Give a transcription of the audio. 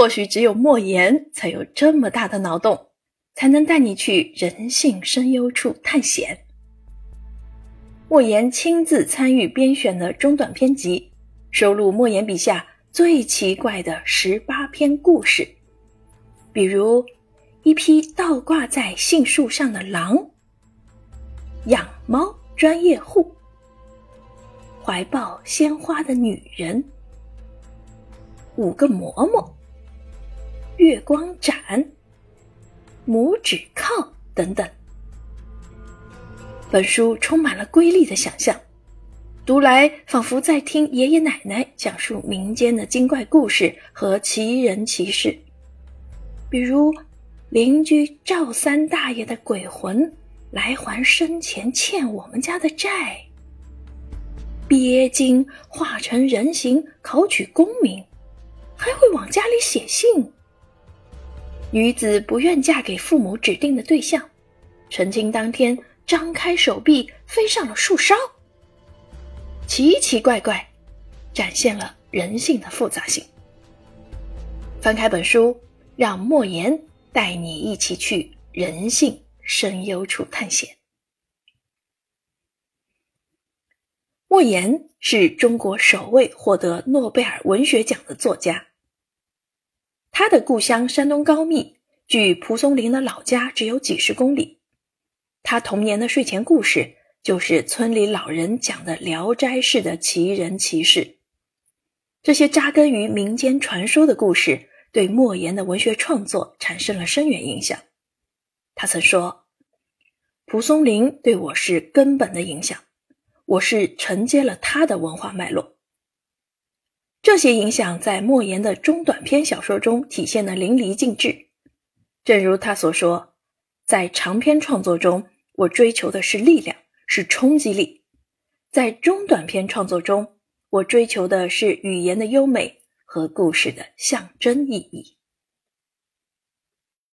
或许只有莫言才有这么大的脑洞，才能带你去人性深幽处探险。莫言亲自参与编选的中短篇集，收录莫言笔下最奇怪的十八篇故事，比如一匹倒挂在杏树上的狼，养猫专业户，怀抱鲜花的女人，五个嬷嬷，月光斩，拇指靠等等。本书充满了瑰丽的想象，读来仿佛在听爷爷奶奶讲述民间的精怪故事和奇人奇事，比如邻居赵三大爷的鬼魂来还生前欠我们家的债，鳖精化成人形考取功名，还会往家里写信。女子不愿嫁给父母指定的对象，成亲当天。张开手臂飞上了树梢，奇奇怪怪，展现了人性的复杂性。翻开本书，让莫言带你一起去人性深幽处探险。莫言是中国首位获得诺贝尔文学奖的作家。他的故乡山东高密，距蒲松龄的老家只有几十公里。他童年的睡前故事就是村里老人讲的《聊斋》式的奇人奇事。这些扎根于民间传说的故事，对莫言的文学创作产生了深远影响。他曾说：“蒲松龄对我是根本的影响，我是承接了他的文化脉络。”这些影响在莫言的中短篇小说中体现的淋漓尽致。正如他所说。在长篇创作中，我追求的是力量，是冲击力；在中短篇创作中，我追求的是语言的优美和故事的象征意义。